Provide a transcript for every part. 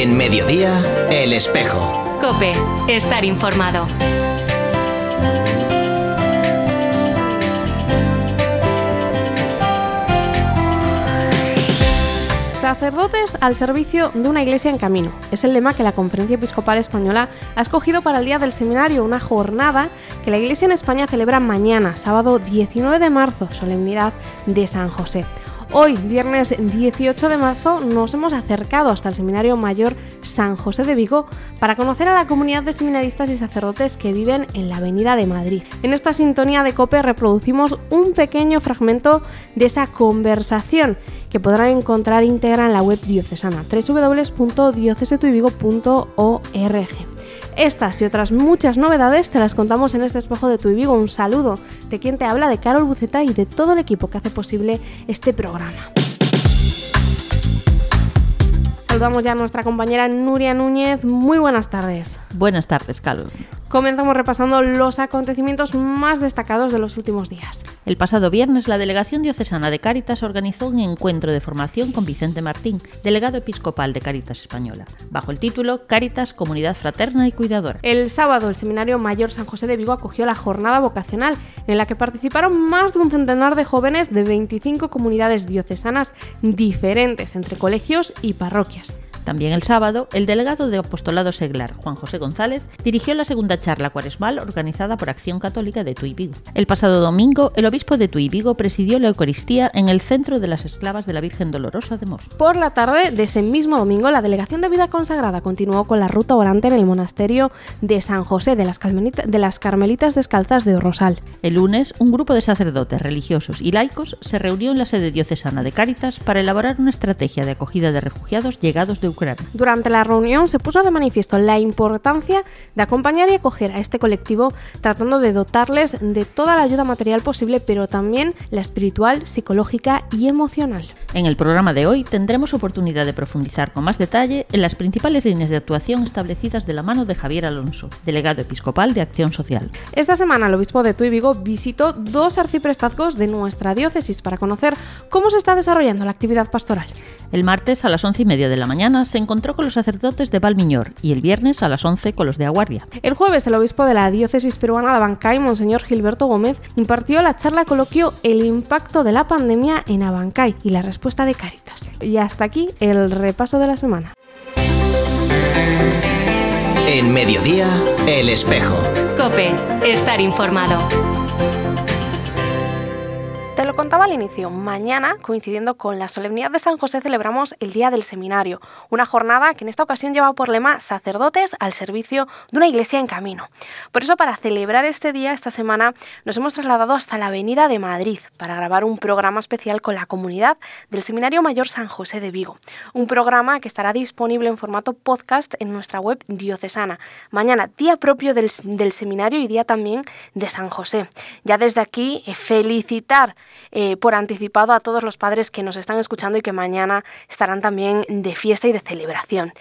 En mediodía, El Espejo. Cope, estar informado. Sacerdotes al servicio de una iglesia en camino. Es el lema que la Conferencia Episcopal Española ha escogido para el Día del Seminario, una jornada que la iglesia en España celebra mañana, sábado 19 de marzo, solemnidad de San José. Hoy, viernes 18 de marzo, nos hemos acercado hasta el Seminario Mayor San José de Vigo para conocer a la comunidad de seminaristas y sacerdotes que viven en la Avenida de Madrid. En esta sintonía de COPE reproducimos un pequeño fragmento de esa conversación que podrán encontrar íntegra en la web diocesana www.diocesetuivigo.org. Estas y otras muchas novedades te las contamos en este espejo de tu Vigo. Un saludo de quien te habla, de Carol Buceta y de todo el equipo que hace posible este programa. Saludamos ya a nuestra compañera Nuria Núñez. Muy buenas tardes. Buenas tardes, Carol. Comenzamos repasando los acontecimientos más destacados de los últimos días. El pasado viernes, la Delegación Diocesana de Cáritas organizó un encuentro de formación con Vicente Martín, delegado episcopal de Cáritas Española, bajo el título Cáritas, Comunidad Fraterna y Cuidadora. El sábado, el Seminario Mayor San José de Vigo acogió la jornada vocacional, en la que participaron más de un centenar de jóvenes de 25 comunidades diocesanas diferentes, entre colegios y parroquias. También el sábado, el delegado de Apostolado Seglar, Juan José González, dirigió la segunda charla cuaresmal organizada por Acción Católica de Tuy Vigo. El pasado domingo, el obispo de Tuy Vigo presidió la Eucaristía en el Centro de las Esclavas de la Virgen Dolorosa de Mos. Por la tarde de ese mismo domingo, la Delegación de Vida Consagrada continuó con la ruta orante en el monasterio de San José de las, de las Carmelitas Descalzas de Rosal. El lunes, un grupo de sacerdotes religiosos y laicos se reunió en la sede diocesana de Cáritas para elaborar una estrategia de acogida de refugiados llegados de Ucrania durante la reunión se puso de manifiesto la importancia de acompañar y acoger a este colectivo tratando de dotarles de toda la ayuda material posible, pero también la espiritual, psicológica y emocional. En el programa de hoy tendremos oportunidad de profundizar con más detalle en las principales líneas de actuación establecidas de la mano de Javier Alonso, delegado episcopal de Acción Social. Esta semana el obispo de Tuy Vigo visitó dos arciprestazgos de nuestra diócesis para conocer cómo se está desarrollando la actividad pastoral. El martes a las once y media de la mañana se encontró con los sacerdotes de Valmiñor y el viernes a las 11 con los de Aguardia. El jueves el obispo de la diócesis peruana de Abancay, Monseñor Gilberto Gómez, impartió la charla coloquio El impacto de la pandemia en Abancay y la respuesta de Cáritas. Y hasta aquí el repaso de la semana. En mediodía, El Espejo. Cope, estar informado. Te lo contaba al inicio, mañana, coincidiendo con la solemnidad de San José, celebramos el Día del Seminario, una jornada que en esta ocasión lleva por lema sacerdotes al servicio de una iglesia en camino. Por eso, para celebrar este día, esta semana, nos hemos trasladado hasta la Avenida de Madrid para grabar un programa especial con la comunidad del Seminario Mayor San José de Vigo. Un programa que estará disponible en formato podcast en nuestra web diocesana. Mañana, día propio del, del seminario y día también de San José. Ya desde aquí, felicitar eh, por anticipado a todos los padres que nos están escuchando y que mañana estarán también de fiesta y de celebración.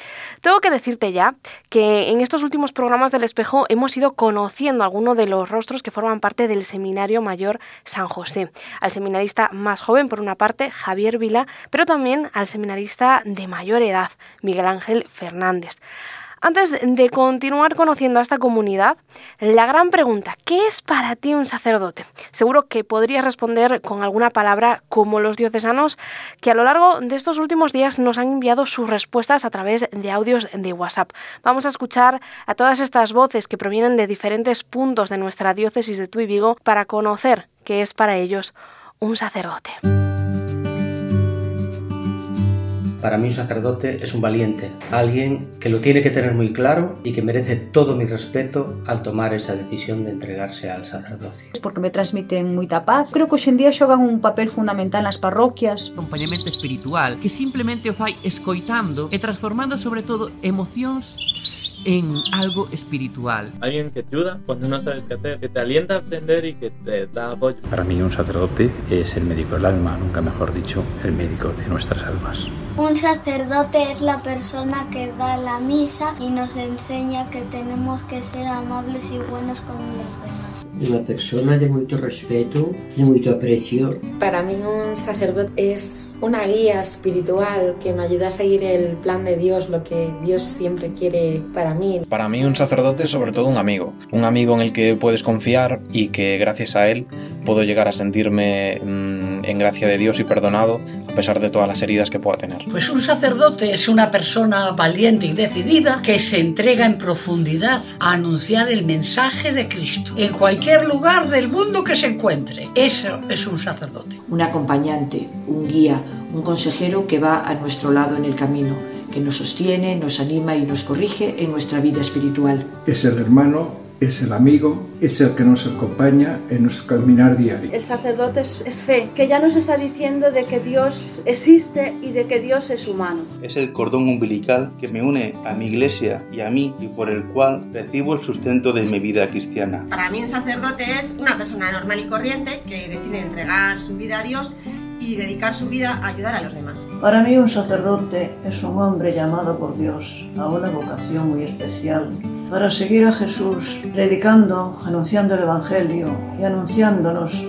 Tengo que decirte ya que en estos últimos programas del espejo hemos ido conociendo algunos de los rostros que forman parte del Seminario Mayor San José. Al seminarista más joven, por una parte, Javier Vila, pero también al seminarista de mayor edad, Miguel Ángel Fernández. Antes de continuar conociendo a esta comunidad, la gran pregunta, ¿qué es para ti un sacerdote? Seguro que podrías responder con alguna palabra como los diocesanos que a lo largo de estos últimos días nos han enviado sus respuestas a través de audios de WhatsApp. Vamos a escuchar a todas estas voces que provienen de diferentes puntos de nuestra diócesis de Tuy Vigo para conocer qué es para ellos un sacerdote. Para mí un sacerdote es un valiente, alguien que lo tiene que tener muy claro y que merece todo mi respeto al tomar esa decisión de entregarse al sacerdocio. Porque me transmiten moita paz. Creo que hoxe en día xogan un papel fundamental nas parroquias. Acompañamento espiritual que simplemente o fai escoitando e transformando sobre todo emocións en algo espiritual. Alguien que te ayuda cuando no sabes qué hacer, que te alienta a aprender y que te da apoyo. Para mí un sacerdote es el médico del alma, nunca mejor dicho, el médico de nuestras almas. Un sacerdote es la persona que da la misa y nos enseña que tenemos que ser amables y buenos con los demás. Unha persona de moito respeto, de moito aprecio. Para mí un sacerdote es una guía espiritual que me ayuda a seguir el plan de Dios, lo que Dios siempre quiere para mí. Para mí un sacerdote es sobre todo un amigo, un amigo en el que puedes confiar y que gracias a él puedo llegar a sentirme mmm, en gracia de Dios y perdonado a pesar de todas las heridas que pueda tener. Pues un sacerdote es una persona valiente y decidida que se entrega en profundidad a anunciar el mensaje de Cristo en cualquier lugar del mundo que se encuentre. Eso es un sacerdote. Un acompañante, un guía, un consejero que va a nuestro lado en el camino, que nos sostiene, nos anima y nos corrige en nuestra vida espiritual. Es el hermano es el amigo, es el que nos acompaña en nuestro caminar diario. El sacerdote es, es, fe, que ya nos está diciendo de que Dios existe y de que Dios es humano. Es el cordón umbilical que me une a mi iglesia y a mí y por el cual recibo el sustento de mi vida cristiana. Para mí un sacerdote es una persona normal y corriente que decide entregar su vida a Dios y dedicar su vida a ayudar a los demás. Para mí un sacerdote es un hombre llamado por Dios a una vocación muy especial para seguir a Jesús, predicando, anunciando el Evangelio y anunciándonos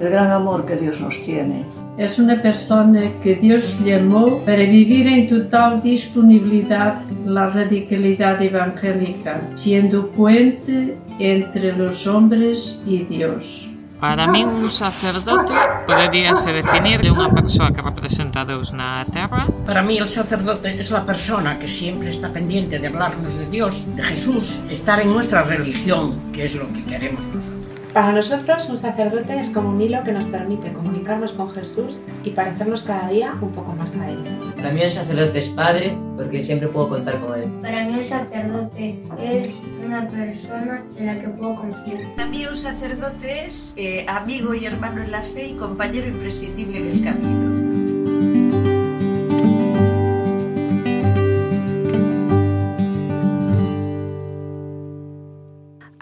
el gran amor que Dios nos tiene. Es una persona que Dios llamó para vivir en total disponibilidad la radicalidad evangélica, siendo puente entre los hombres y Dios. Para min un sacerdote poderíase definir de unha persoa que representa a Deus na Terra. Para mí el sacerdote es la persona que siempre está pendiente de hablarnos de Dios, de Jesús, estar en nuestra religión, que es lo que queremos nosotros. Para nosotros, un sacerdote es como un hilo que nos permite comunicarnos con Jesús y parecernos cada día un poco más a Él. Para mí, un sacerdote es padre porque siempre puedo contar con Él. Para mí, un sacerdote es una persona en la que puedo confiar. Para mí, un sacerdote es eh, amigo y hermano en la fe y compañero imprescindible en el camino.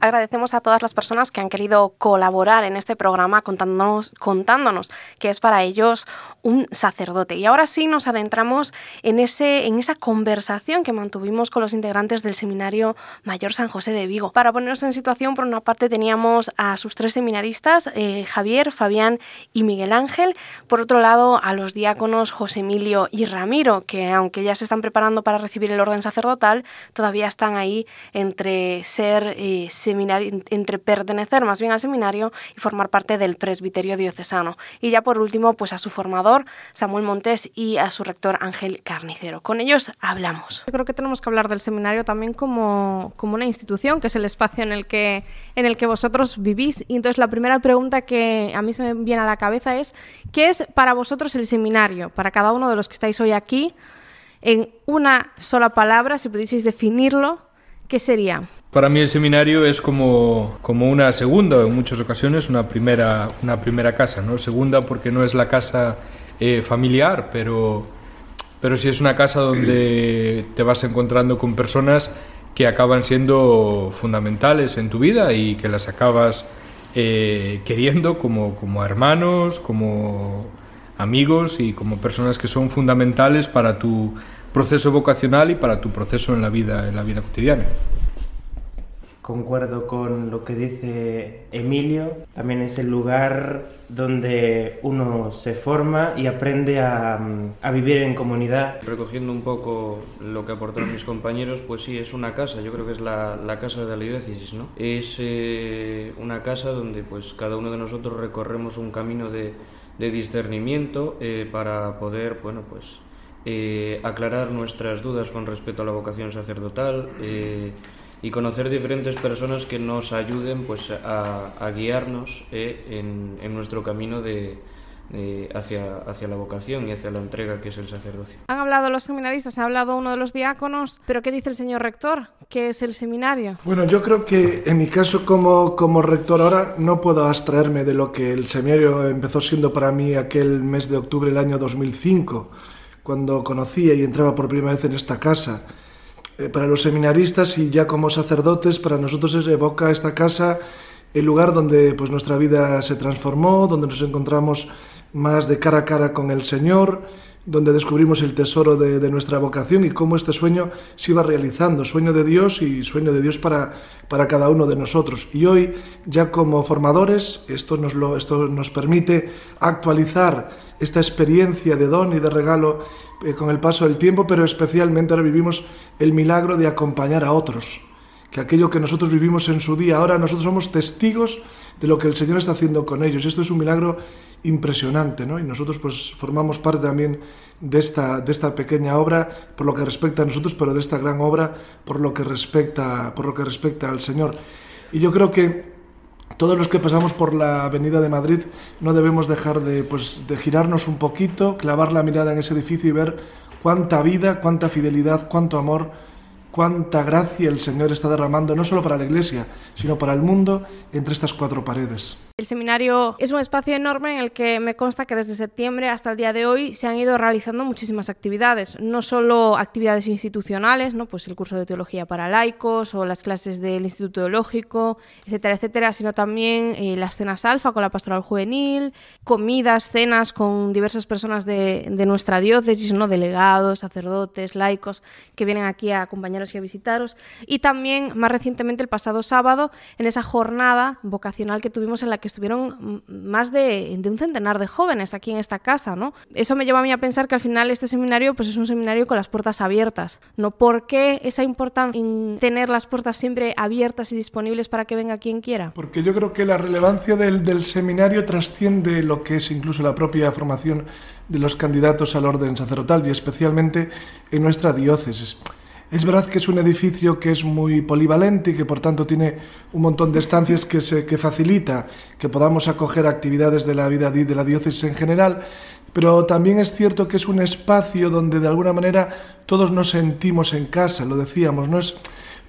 Agradecemos a todas las personas que han querido colaborar en este programa contándonos, contándonos que es para ellos un sacerdote. Y ahora sí nos adentramos en, ese, en esa conversación que mantuvimos con los integrantes del Seminario Mayor San José de Vigo. Para ponernos en situación, por una parte teníamos a sus tres seminaristas, eh, Javier, Fabián y Miguel Ángel. Por otro lado, a los diáconos José Emilio y Ramiro, que aunque ya se están preparando para recibir el orden sacerdotal, todavía están ahí entre ser... Eh, entre pertenecer más bien al seminario y formar parte del presbiterio diocesano. Y ya por último, pues a su formador, Samuel Montes, y a su rector Ángel Carnicero. Con ellos hablamos. Yo creo que tenemos que hablar del seminario también como, como una institución, que es el espacio en el, que, en el que vosotros vivís. Y entonces la primera pregunta que a mí se me viene a la cabeza es, ¿qué es para vosotros el seminario? Para cada uno de los que estáis hoy aquí, en una sola palabra, si pudieseis definirlo, ¿qué sería? Para mí el seminario es como, como una segunda, en muchas ocasiones una primera, una primera casa, ¿no? Segunda porque no es la casa eh, familiar, pero, pero sí es una casa donde te vas encontrando con personas que acaban siendo fundamentales en tu vida y que las acabas eh, queriendo como, como hermanos, como amigos y como personas que son fundamentales para tu proceso vocacional y para tu proceso en la vida, en la vida cotidiana. Concuerdo con lo que dice Emilio, también es el lugar donde uno se forma y aprende a, a, vivir en comunidad. Recogiendo un poco lo que aportaron mis compañeros, pues sí, es una casa, yo creo que es la, la casa de la diócesis, ¿no? Es eh, una casa donde pues cada uno de nosotros recorremos un camino de, de discernimiento eh, para poder, bueno, pues eh, aclarar nuestras dudas con respecto a la vocación sacerdotal, y conocer diferentes personas que nos ayuden pues, a, a guiarnos eh, en, en, nuestro camino de, de, hacia, hacia la vocación y hacia la entrega que es el sacerdocio. Han hablado los seminaristas, ha hablado uno de los diáconos, pero ¿qué dice el señor rector? ¿Qué es el seminario? Bueno, yo creo que en mi caso como, como rector ahora no puedo abstraerme de lo que el seminario empezó siendo para mí aquel mes de octubre del año 2005, cuando conocía y entraba por primera vez en esta casa eh, para los seminaristas y ya como sacerdotes, para nosotros evoca esta casa el lugar donde pues, nuestra vida se transformó, donde nos encontramos más de cara a cara con el Señor, donde descubrimos el tesoro de, nuestra vocación y cómo este sueño se iba realizando, sueño de Dios y sueño de Dios para, para cada uno de nosotros. Y hoy, ya como formadores, esto nos, lo, esto nos permite actualizar esta experiencia de don y de regalo eh, con el paso del tiempo, pero especialmente ahora vivimos el milagro de acompañar a otros, que aquello que nosotros vivimos en su día, ahora nosotros somos testigos de lo que el Señor está haciendo con ellos. Esto es un milagro impresionante, ¿no? Y nosotros pues formamos parte también de esta, de esta pequeña obra por lo que respecta a nosotros, pero de esta gran obra por lo que respecta, por lo que respecta al Señor. Y yo creo que todos los que pasamos por la Avenida de Madrid no debemos dejar de, pues, de girarnos un poquito, clavar la mirada en ese edificio y ver cuánta vida, cuánta fidelidad, cuánto amor cuánta gracia el Señor está derramando, no solo para la Iglesia, sino para el mundo, entre estas cuatro paredes. El seminario es un espacio enorme en el que me consta que desde septiembre hasta el día de hoy se han ido realizando muchísimas actividades, no solo actividades institucionales, ¿no? pues el curso de teología para laicos o las clases del Instituto Teológico, etcétera, etcétera, sino también eh, las cenas alfa con la pastoral juvenil, comidas, cenas con diversas personas de, nuestra diócesis, ¿no? delegados, sacerdotes, laicos, que vienen aquí a acompañaros y a visitaros, y también más recientemente el pasado sábado en esa jornada vocacional que tuvimos en la que estuvieron más de, de, un centenar de jóvenes aquí en esta casa, ¿no? Eso me lleva a mí a pensar que al final este seminario pues es un seminario con las puertas abiertas, ¿no? ¿Por qué esa importancia en tener las puertas siempre abiertas y disponibles para que venga quien quiera? Porque yo creo que la relevancia del, del seminario trasciende lo que es incluso la propia formación de los candidatos al orden sacerdotal y especialmente en nuestra diócesis. Es verdad que es un edificio que es muy polivalente y que por tanto tiene un montón de estancias que, se, que facilita que podamos acoger actividades de la vida de la diócesis en general, pero también es cierto que es un espacio donde de alguna manera todos nos sentimos en casa, lo decíamos, no es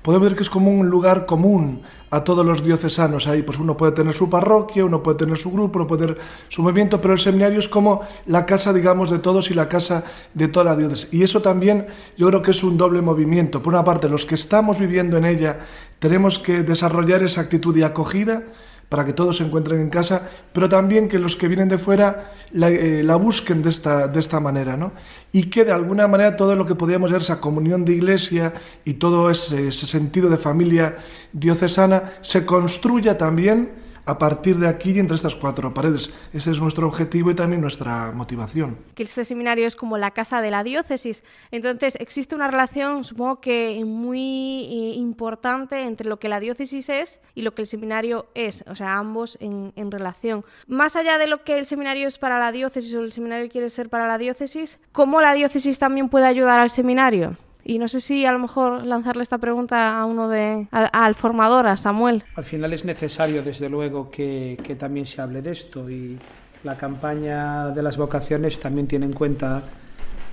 podemos ver que es como un lugar común a todos los diocesanos. Ahí pues uno puede tener su parroquia, uno puede tener su grupo, uno puede tener su movimiento, pero el seminario es como la casa, digamos, de todos y la casa de toda la diócesis. Y eso también yo creo que es un doble movimiento. Por una parte, los que estamos viviendo en ella tenemos que desarrollar esa actitud de acogida, para que todos se encuentren en casa, pero también que los que vienen de fuera la, eh, la busquen de esta, de esta manera, ¿no? Y que de alguna manera todo lo que podíamos ver, esa comunión de iglesia y todo ese, ese sentido de familia diocesana, se construya también a partir de aquí y entre estas cuatro paredes. Ese es nuestro objetivo y también nuestra motivación. Que este seminario es como la casa de la diócesis. Entonces, existe una relación, supongo que muy eh, importante entre lo que la diócesis es y lo que el seminario es. O sea, ambos en, en relación. Más allá de lo que el seminario es para la diócesis o el seminario quiere ser para la diócesis, ¿cómo la diócesis también puede ayudar al seminario? Y no sé si a lo mejor lanzarle esta pregunta a uno de a, al formador, a Samuel. Al final es necesario, desde luego, que, que, también se hable de esto y la campaña de las vocaciones también tiene en cuenta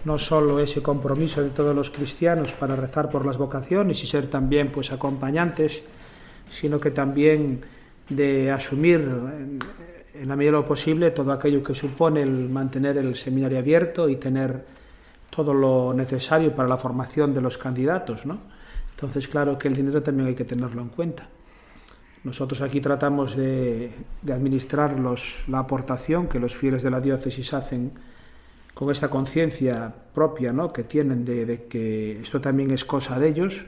no solo ese compromiso de todos los cristianos para rezar por las vocaciones y ser también pues acompañantes, sino que también de asumir en, en la medida de lo posible todo aquello que supone el mantener el seminario abierto y tener todo lo necesario para la formación de los candidatos, ¿no? Entonces, claro que el dinero también hay que tenerlo en cuenta. Nosotros aquí tratamos de, administrar los, la aportación que los fieles de la diócesis hacen con esta conciencia propia ¿no? que tienen de, de que esto también es cosa de ellos,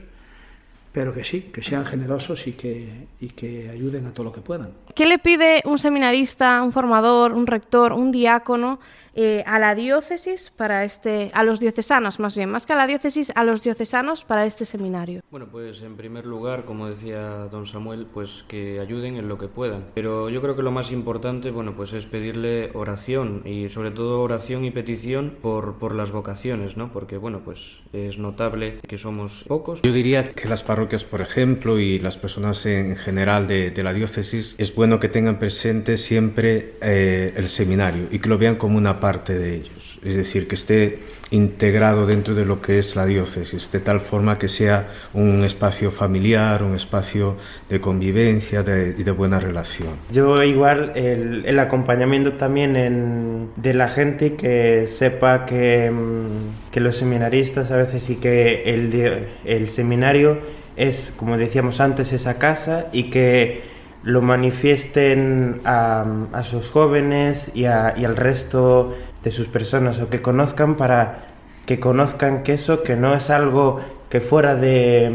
pero que sí, que sean generosos y que, y que ayuden a todo lo que puedan. ¿Qué le pide un seminarista, un formador, un rector, un diácono eh, a la diócesis para este, a los diocesanos más bien, más que a la diócesis, a los diocesanos para este seminario? Bueno, pues en primer lugar, como decía don Samuel, pues que ayuden en lo que puedan. Pero yo creo que lo más importante, bueno, pues es pedirle oración y sobre todo oración y petición por, por las vocaciones, ¿no? Porque, bueno, pues es notable que somos pocos. Yo diría que las parroquias, por ejemplo, y las personas en general de, de la diócesis, es bueno que tengan presente siempre eh, el seminario y que lo vean como una parte de ellos, es decir, que esté integrado dentro de lo que es la diócesis, de tal forma que sea un espacio familiar, un espacio de convivencia de, y de buena relación. Yo igual el, el acompañamiento también en, de la gente que sepa que, mm, que los seminaristas a veces y que el, el seminario es, como decíamos antes, esa casa y que lo manifiesten a, a sus jóvenes y, a, y, al resto de sus personas o que conozcan para que conozcan que eso que no es algo que fuera de,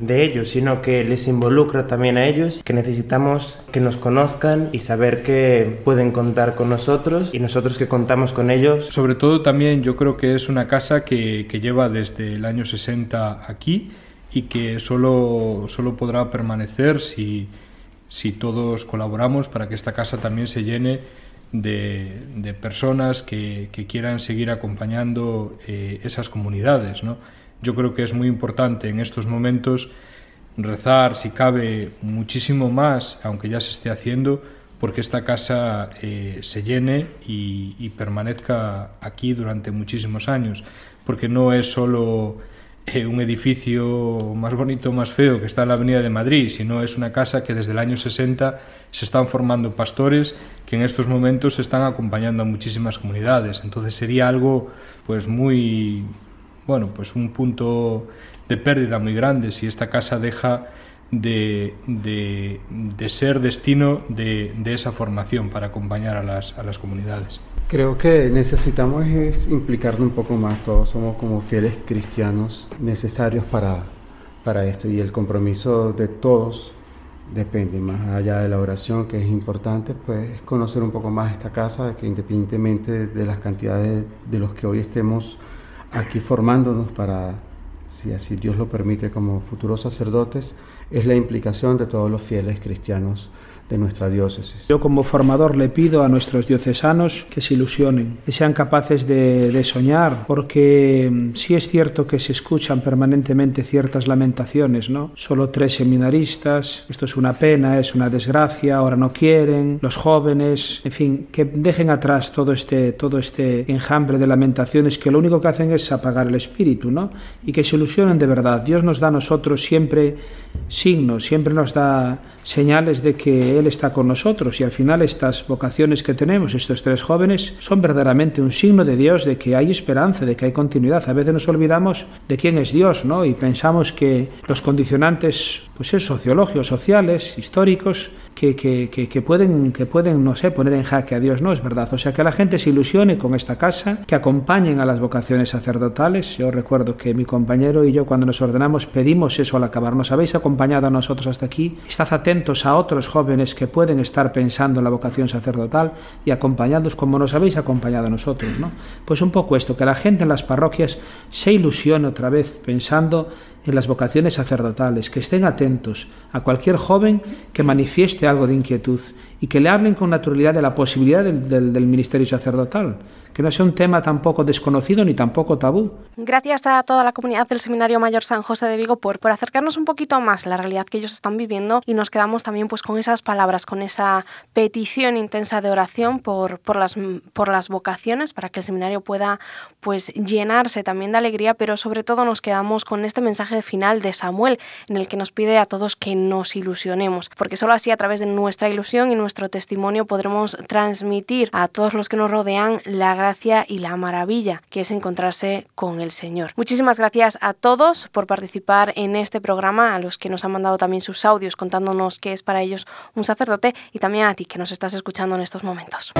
de, ellos, sino que les involucra también a ellos, que necesitamos que nos conozcan y saber que pueden contar con nosotros y nosotros que contamos con ellos. Sobre todo también yo creo que es una casa que, que lleva desde el año 60 aquí y que solo, solo podrá permanecer si, si todos colaboramos para que esta casa también se llene de, personas que, quieran seguir acompañando eh, esas comunidades. ¿no? Yo creo que es muy importante en estos momentos rezar, si cabe, muchísimo más, aunque ya se esté haciendo, porque esta casa eh, se llene y permanezca aquí durante muchísimos años, porque no es solo eh, un edificio más bonito, más feo que está en la Avenida de Madrid, sino es una casa que desde el año 60 se están formando pastores que en estos momentos están acompañando a muchísimas comunidades. Entonces sería algo pues muy bueno, pues un punto de pérdida muy grande si esta casa deja de, de, de ser destino de, de, esa formación para acompañar a las, a las comunidades. Creo que necesitamos es implicarnos un poco más, todos somos como fieles cristianos necesarios para, para esto y el compromiso de todos depende, más allá de la oración que es importante, pues es conocer un poco más esta casa, que independientemente de las cantidades de los que hoy estemos aquí formándonos para, si así Dios lo permite, como futuros sacerdotes, es la implicación de todos los fieles cristianos de nuestra diócesis. Yo como formador le pido a nuestros diocesanos que se ilusionen, que sean capaces de, soñar, porque mm, sí es cierto que se escuchan permanentemente ciertas lamentaciones, ¿no? Solo tres seminaristas, esto es una pena, es una desgracia, ahora no quieren, los jóvenes, en fin, que dejen atrás todo este, todo este enjambre de lamentaciones que lo único que hacen es apagar el espíritu, ¿no? Y que se ilusionen de verdad. Dios nos da a nosotros siempre signos, siempre nos da señales de que Él está con nosotros y al final estas vocaciones que tenemos, estos tres jóvenes, son verdaderamente un signo de Dios, de que hay esperanza, de que hay continuidad. A veces nos olvidamos de quién es Dios, ¿no? Y pensamos que los condicionantes, pues es sociológicos, sociales, históricos, que, que, que, que, pueden, que pueden, no sé, poner en jaque a Dios, no es verdad. O sea, que la gente se ilusione con esta casa, que acompañen a las vocaciones sacerdotales. Yo recuerdo que mi compañero y yo cuando nos ordenamos pedimos eso al acabar. Nos habéis acompañado a nosotros hasta aquí. Estad atentos a otros jóvenes que pueden estar pensando en la vocación sacerdotal y acompañados como nos habéis acompañado a nosotros, ¿no? Pues un poco esto, que la gente en las parroquias se ilusione otra vez pensando en las vocaciones sacerdotales, que estén atentos a cualquier joven que manifieste algo de inquietud y que le hablen con naturalidad de la posibilidad del, del, del ministerio sacerdotal, que no sea un tema tampoco desconocido ni tampoco tabú. Gracias a toda la comunidad del Seminario Mayor San José de Vigo por, por acercarnos un poquito más a la realidad que ellos están viviendo y nos quedamos también pues con esas palabras, con esa petición intensa de oración por, por, las, por las vocaciones para que el seminario pueda pues llenarse también de alegría, pero sobre todo nos quedamos con este mensaje final de Samuel en el que nos pide a todos que nos ilusionemos, porque solo así a través de nuestra ilusión y nuestro testimonio podremos transmitir a todos los que nos rodean la gracia y la maravilla que es encontrarse con el Señor. Muchísimas gracias a todos por participar en este programa, a los que nos han mandado también sus audios contándonos qué es para ellos un sacerdote y también a ti que nos estás escuchando en estos momentos.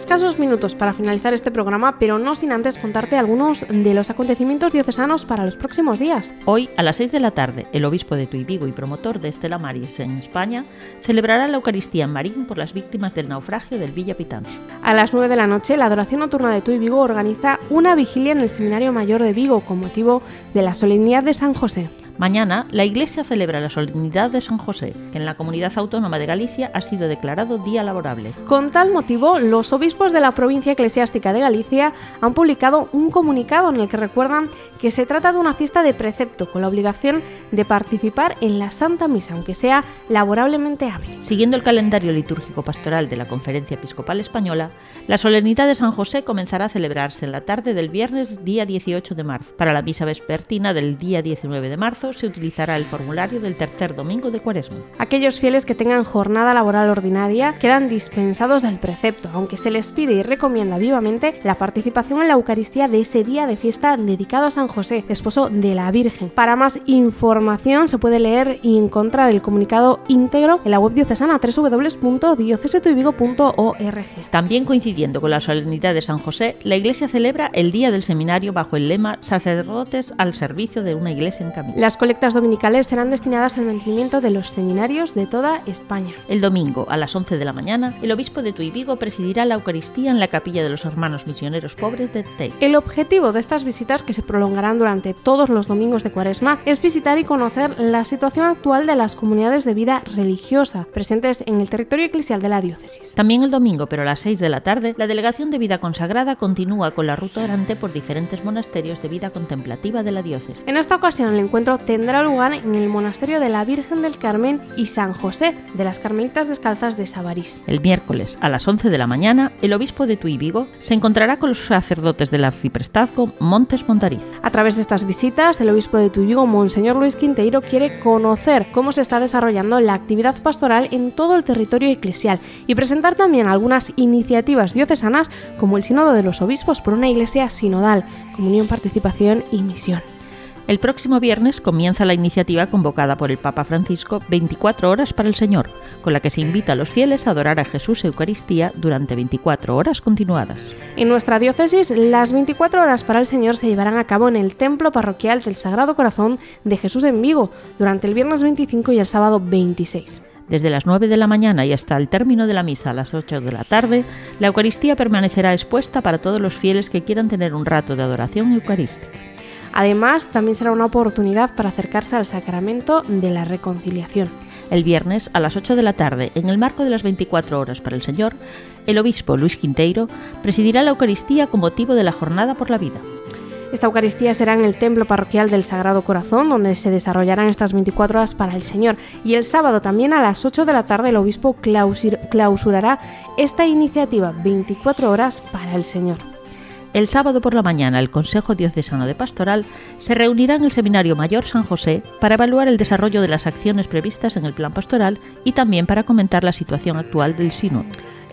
Escasos minutos para finalizar este programa, pero no sin antes contarte algunos de los acontecimientos diocesanos para los próximos días. Hoy, a las 6 de la tarde, el obispo de Tuy Vigo y promotor de Estela Maris en España celebrará la Eucaristía en Marín por las víctimas del naufragio del Villa Pitanso. A las 9 de la noche, la adoración nocturna de Tuy Vigo organiza una vigilia en el Seminario Mayor de Vigo con motivo de la solemnidad de San José. Mañana, la Iglesia celebra la solemnidad de San José, que en la comunidad autónoma de Galicia ha sido declarado día laborable. Con tal motivo, los obispos de la provincia eclesiástica de Galicia han publicado un comunicado en el que recuerdan que se trata de una fiesta de precepto con la obligación de participar en la Santa Misa, aunque sea laborablemente hábil. Siguiendo el calendario litúrgico pastoral de la Conferencia Episcopal Española, la solemnidad de San José comenzará a celebrarse en la tarde del viernes día 18 de marzo. Para la misa vespertina del día 19 de marzo se utilizará el formulario del tercer domingo de Cuaresma. Aquellos fieles que tengan jornada laboral ordinaria quedan dispensados del precepto, aunque se les pide y recomienda vivamente la participación en la Eucaristía de ese día de fiesta dedicado a San José, esposo de la Virgen. Para más información se puede leer y encontrar el comunicado íntegro en la web diocesana www.diocesetuivigo.org. También coincidiendo con la solemnidad de San José, la Iglesia celebra el Día del Seminario bajo el lema Sacerdotes al servicio de una iglesia en camino. Las colectas dominicales serán destinadas al mantenimiento de los seminarios de toda España. El domingo, a las 11 de la mañana, el obispo de Tuy Vigo presidirá la Eucaristía en la capilla de los hermanos misioneros pobres de Tei. El objetivo de estas visitas, que se prolongarán durante todos los domingos de Cuaresma, es visitar y conocer la situación actual de las comunidades de vida religiosa presentes en el territorio eclesial de la diócesis. También el domingo, pero a las 6 de la tarde, la delegación de vida consagrada continúa con la ruta orante por diferentes monasterios de vida contemplativa de la diócesis. En esta ocasión, el encuentro tendrá lugar en el monasterio de la Virgen del Carmen y San José de las Carmelitas Descalzas de Sabarís. El miércoles, a las 11 de la mañana, el obispo de Tuy Vigo se encontrará con los sacerdotes del arciprestazgo Montes Montariz. A través de estas visitas, el obispo de Tuy Vigo, Monseñor Luis Quinteiro, quiere conocer cómo se está desarrollando la actividad pastoral en todo el territorio eclesial y presentar también algunas iniciativas diocesanas como el Sínodo de los Obispos por una iglesia sinodal, comunión, participación y misión. El próximo viernes comienza la iniciativa convocada por el Papa Francisco 24 horas para el Señor, con la que se invita a los fieles a adorar a Jesús Eucaristía durante 24 horas continuadas. En nuestra diócesis, las 24 horas para el Señor se llevarán a cabo en el Templo Parroquial del Sagrado Corazón de Jesús en Vigo durante el viernes 25 y el sábado 26. Desde las 9 de la mañana y hasta el término de la misa a las 8 de la tarde, la Eucaristía permanecerá expuesta para todos los fieles que quieran tener un rato de adoración eucarística. Además, también será una oportunidad para acercarse al sacramento de la reconciliación. El viernes a las 8 de la tarde, en el marco de las 24 horas para el Señor, el obispo Luis Quinteiro presidirá la Eucaristía con motivo de la Jornada por la Vida. Esta Eucaristía será en el Templo Parroquial del Sagrado Corazón, donde se desarrollarán estas 24 horas para el Señor. Y el sábado también a las 8 de la tarde el obispo clausurará esta iniciativa 24 horas para el Señor. El sábado por la mañana el Consejo Diocesano de Pastoral se reunirá en el Seminario Mayor San José para evaluar el desarrollo de las acciones previstas en el plan pastoral y también para comentar la situación actual del sínodo.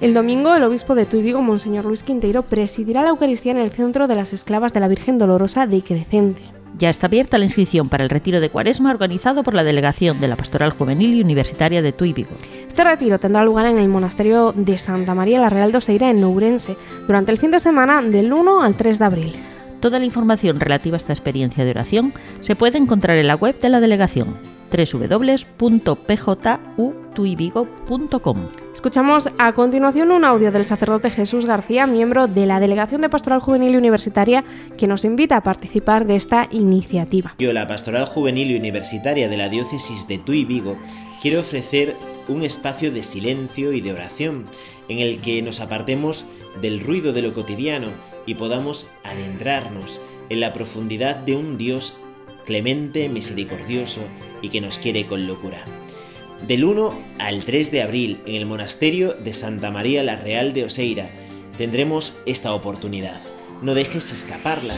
El domingo, el obispo de Tuy Monseñor Luis Quinteiro, presidirá la Eucaristía en el Centro de las Esclavas de la Virgen Dolorosa de Crecente. Ya está abierta la inscripción para el retiro de Cuaresma organizado por la Delegación de la Pastoral Juvenil y Universitaria de Tuy Vigo. Este retiro tendrá lugar en el monasterio de Santa María la Real de Oseira en Nourense durante el fin de semana del 1 al 3 de abril. Toda la información relativa a esta experiencia de oración se puede encontrar en la web de la delegación www.pjutuivigo.com. Escuchamos a continuación un audio del sacerdote Jesús García, miembro de la Delegación de Pastoral Juvenil y Universitaria, que nos invita a participar de esta iniciativa. Yo, la Pastoral Juvenil y Universitaria de la Diócesis de Tuy Vigo, quiero ofrecer un espacio de silencio y de oración en el que nos apartemos del ruido de lo cotidiano y podamos adentrarnos en la profundidad de un Dios clemente, misericordioso y que nos quiere con locura. Del 1 al 3 de abril en el monasterio de Santa María la Real de Oseira tendremos esta oportunidad. No dejes escaparla.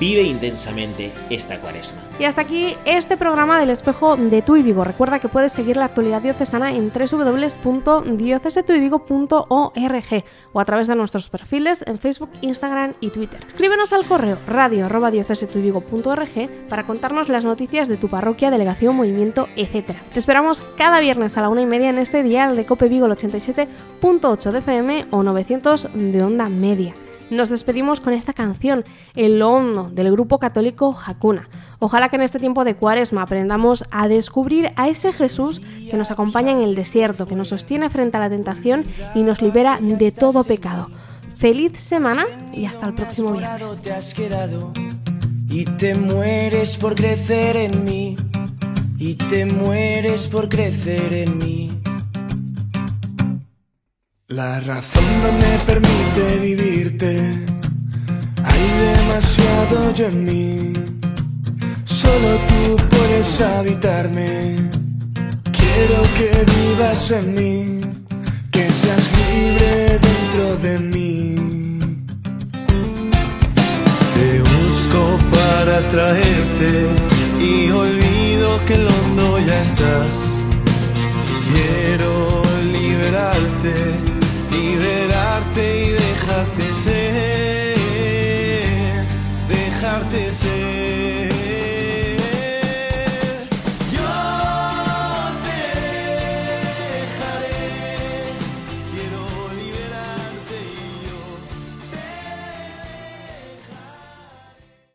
Vive intensamente esta cuaresma. Y hasta aquí este programa del espejo de Tuy Vigo. Recuerda que puedes seguir la actualidad diocesana en www.diocesetuyvigo.org o a través de nuestros perfiles en Facebook, Instagram y Twitter. Escríbenos al correo radio.diocesetuyvigo.org para contarnos las noticias de tu parroquia, delegación, movimiento, etc. Te esperamos cada viernes a la una y media en este dial de Cope Vigo el 87.8 de FM o 900 de onda media nos despedimos con esta canción, El Hondo, del grupo católico Hakuna. Ojalá que en este tiempo de cuaresma aprendamos a descubrir a ese Jesús que nos acompaña en el desierto, que nos sostiene frente a la tentación y nos libera de todo pecado. Feliz semana y hasta el próximo viernes. Y te mueres por crecer en mí. La razón no me permite vivirte, hay demasiado yo en mí. Solo tú puedes habitarme. Quiero que vivas en mí, que seas libre dentro de mí. Te busco para traerte y olvido que el hondo ya estás. Quiero liberarte, liberarte